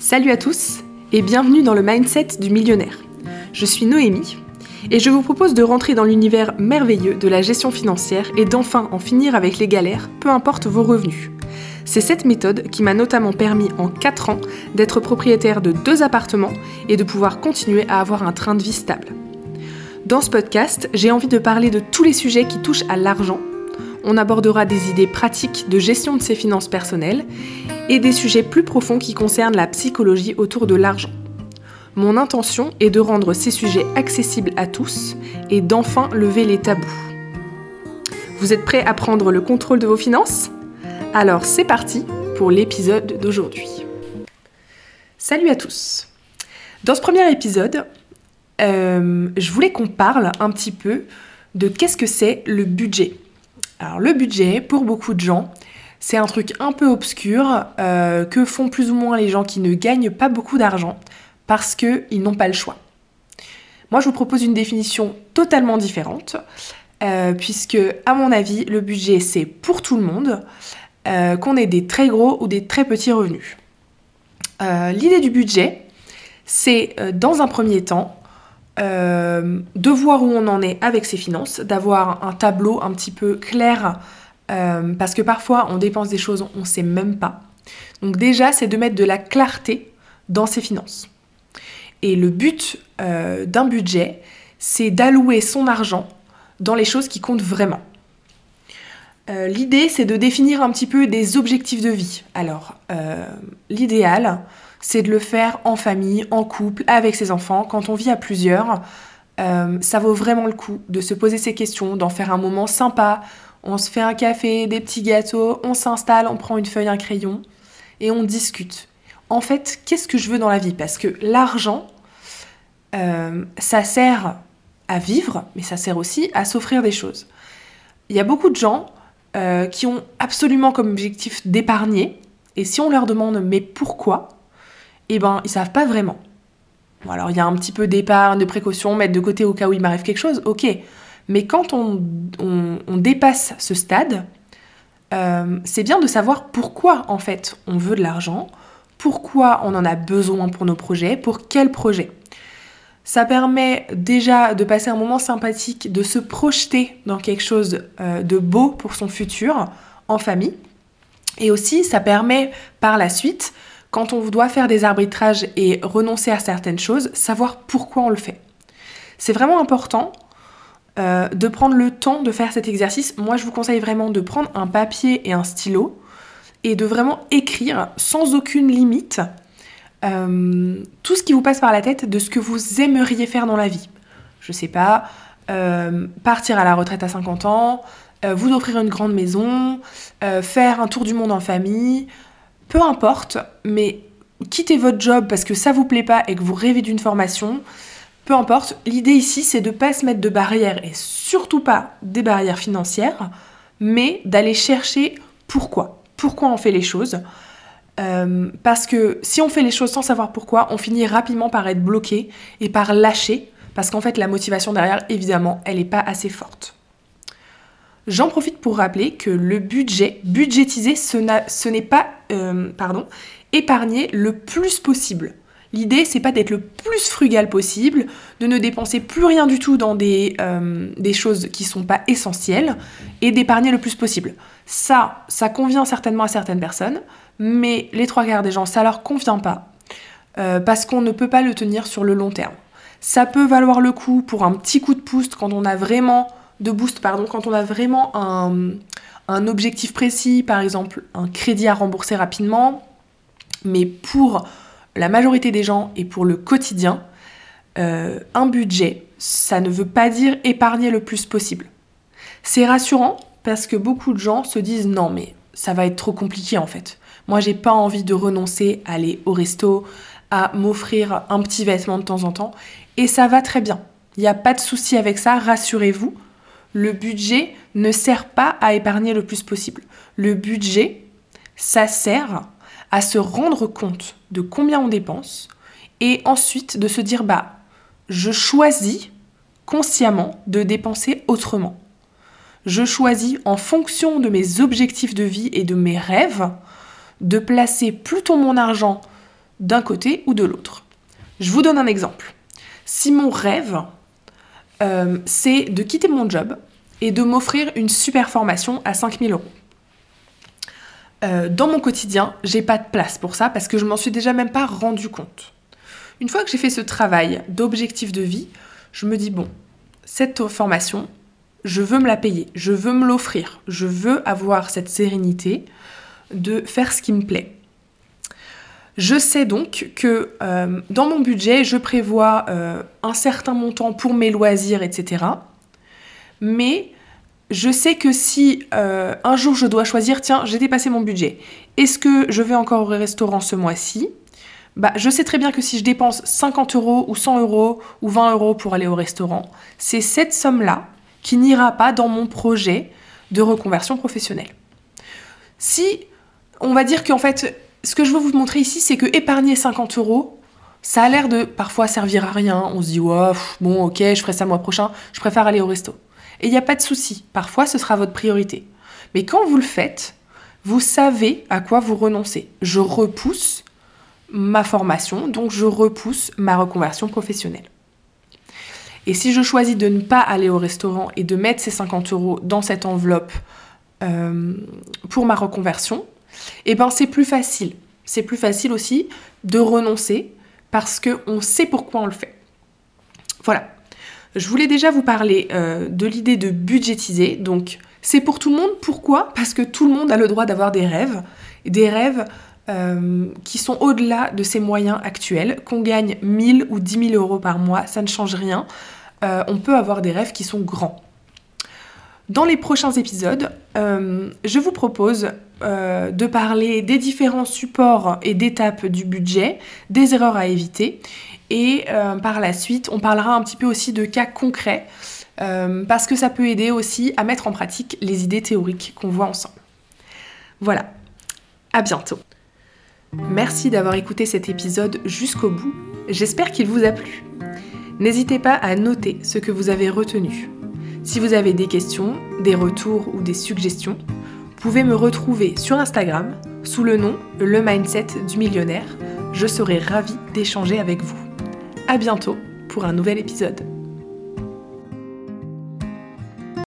Salut à tous et bienvenue dans le mindset du millionnaire. Je suis Noémie et je vous propose de rentrer dans l'univers merveilleux de la gestion financière et d'enfin en finir avec les galères, peu importe vos revenus. C'est cette méthode qui m'a notamment permis en 4 ans d'être propriétaire de deux appartements et de pouvoir continuer à avoir un train de vie stable. Dans ce podcast, j'ai envie de parler de tous les sujets qui touchent à l'argent. On abordera des idées pratiques de gestion de ses finances personnelles et des sujets plus profonds qui concernent la psychologie autour de l'argent. Mon intention est de rendre ces sujets accessibles à tous et d'enfin lever les tabous. Vous êtes prêts à prendre le contrôle de vos finances? Alors c'est parti pour l'épisode d'aujourd'hui. Salut à tous Dans ce premier épisode, euh, je voulais qu'on parle un petit peu de qu'est-ce que c'est le budget. Alors le budget, pour beaucoup de gens, c'est un truc un peu obscur euh, que font plus ou moins les gens qui ne gagnent pas beaucoup d'argent parce qu'ils n'ont pas le choix. Moi, je vous propose une définition totalement différente, euh, puisque, à mon avis, le budget, c'est pour tout le monde, euh, qu'on ait des très gros ou des très petits revenus. L'idée du budget, c'est, dans un premier temps, de voir où on en est avec ses finances, d'avoir un tableau un petit peu clair euh, parce que parfois on dépense des choses, on ne sait même pas. Donc déjà, c'est de mettre de la clarté dans ses finances. Et le but euh, d'un budget, c'est d'allouer son argent dans les choses qui comptent vraiment. Euh, l'idée, c'est de définir un petit peu des objectifs de vie. Alors, l'idéal, c'est de le faire en famille, en couple, avec ses enfants, quand on vit à plusieurs. ça vaut vraiment le coup de se poser ces questions, d'en faire un moment sympa, on se fait un café, des petits gâteaux, on s'installe, on prend une feuille, un crayon et on discute. En fait, qu'est-ce que je veux dans la vie? Parce que l'argent, euh, ça sert à vivre, mais ça sert aussi à s'offrir des choses. Il y a beaucoup de gens euh, qui ont absolument comme objectif d'épargner, et si on leur demande mais pourquoi, eh ben ils savent pas vraiment. Bon, alors il y a un petit peu d'épargne, de précaution, mettre de côté au cas où il m'arrive quelque chose, ok. Mais quand on, dépasse ce stade, euh, c'est bien de savoir pourquoi en fait on veut de l'argent, pourquoi on en a besoin pour nos projets, pour quel projet. Ça permet déjà de passer un moment sympathique, de se projeter dans quelque chose euh, de beau pour son futur en famille. Et aussi, ça permet par la suite, quand on doit faire des arbitrages et renoncer à certaines choses, savoir pourquoi on le fait. C'est vraiment important euh, de prendre le temps de faire cet exercice. Moi, je vous conseille vraiment de prendre un papier et un stylo et de vraiment écrire sans aucune limite euh, tout ce qui vous passe par la tête de ce que vous aimeriez faire dans la vie. Je sais pas, euh, partir à la retraite à 50 ans, vous offrir une grande maison, faire un tour du monde en famille, peu importe, mais quittez votre job parce que ça vous plaît pas et que vous rêvez d'une formation. Peu importe, l'idée ici, c'est de pas se mettre de barrières et surtout pas des barrières financières, mais d'aller chercher pourquoi. Pourquoi on fait les choses. Euh, parce que si on fait les choses sans savoir pourquoi, on finit rapidement par être bloqué et par lâcher, parce qu'en fait la motivation derrière, évidemment, elle n'est pas assez forte. J'en profite pour rappeler que le budget, budgétiser, ce n'est pas, euh, pardon, épargner le plus possible. L'idée, c'est pas d'être le plus frugal possible, de ne dépenser plus rien du tout dans des, euh, des choses qui sont pas essentielles et d'épargner le plus possible. Ça, ça convient certainement à certaines personnes, mais les trois quarts des gens, ça leur convient pas euh, parce qu'on ne peut pas le tenir sur le long terme. Ça peut valoir le coup pour un petit coup de boost quand on a vraiment de boost, pardon, quand on a vraiment un, un objectif précis, par exemple un crédit à rembourser rapidement, mais pour la majorité des gens et pour le quotidien, euh, un budget, ça ne veut pas dire épargner le plus possible. C'est rassurant parce que beaucoup de gens se disent non mais ça va être trop compliqué en fait. Moi j'ai pas envie de renoncer à aller au resto, à m'offrir un petit vêtement de temps en temps et ça va très bien. Il n'y a pas de souci avec ça, rassurez-vous. Le budget ne sert pas à épargner le plus possible. Le budget, ça sert à se rendre compte de combien on dépense et ensuite de se dire bah je choisis consciemment de dépenser autrement. Je choisis en fonction de mes objectifs de vie et de mes rêves de placer plutôt mon argent d'un côté ou de l'autre. Je vous donne un exemple. Si mon rêve, euh, c'est de quitter mon job et de m'offrir une super formation à 5000 euros. Euh, dans mon quotidien, j'ai pas de place pour ça parce que je m'en suis déjà même pas rendu compte. Une fois que j'ai fait ce travail d'objectif de vie, je me dis bon, cette formation, je veux me la payer, je veux me l'offrir, je veux avoir cette sérénité de faire ce qui me plaît. Je sais donc que euh, dans mon budget, je prévois euh, un certain montant pour mes loisirs, etc. Mais je sais que si euh, un jour je dois choisir, tiens, j'ai dépassé mon budget, est-ce que je vais encore au restaurant ce mois-ci? Bah, je sais très bien que si je dépense 50 euros ou 100 euros ou 20 euros pour aller au restaurant, c'est cette somme-là qui n'ira pas dans mon projet de reconversion professionnelle. Si on va dire qu'en fait, ce que je veux vous montrer ici, c'est que épargner 50 euros, ça a l'air de parfois servir à rien. On se dit, ouais, bon, ok, je ferai ça le mois prochain, je préfère aller au resto. Et il n'y a pas de souci, parfois ce sera votre priorité. Mais quand vous le faites, vous savez à quoi vous renoncez. Je repousse ma formation, donc je repousse ma reconversion professionnelle. Et si je choisis de ne pas aller au restaurant et de mettre ces 50 euros dans cette enveloppe euh, pour ma reconversion, eh ben c'est plus facile. C'est plus facile aussi de renoncer parce qu'on sait pourquoi on le fait. Voilà. Je voulais déjà vous parler euh, de l'idée de budgétiser. Donc, c'est pour tout le monde. Pourquoi? Parce que tout le monde a le droit d'avoir des rêves. Des rêves euh, qui sont au-delà de ses moyens actuels. Qu'on gagne 1000 ou 10 000 euros par mois, ça ne change rien. Euh, on peut avoir des rêves qui sont grands. Dans les prochains épisodes, euh, je vous propose de parler des différents supports et d'étapes du budget, des erreurs à éviter, et par la suite, on parlera un petit peu aussi de cas concrets, parce que ça peut aider aussi à mettre en pratique les idées théoriques qu'on voit ensemble. Voilà, à bientôt. Merci d'avoir écouté cet épisode jusqu'au bout. J'espère qu'il vous a plu. N'hésitez pas à noter ce que vous avez retenu. Si vous avez des questions, des retours ou des suggestions, pouvez me retrouver sur Instagram sous le nom Le Mindset du Millionnaire. Je serai ravie d'échanger avec vous. À bientôt pour un nouvel épisode.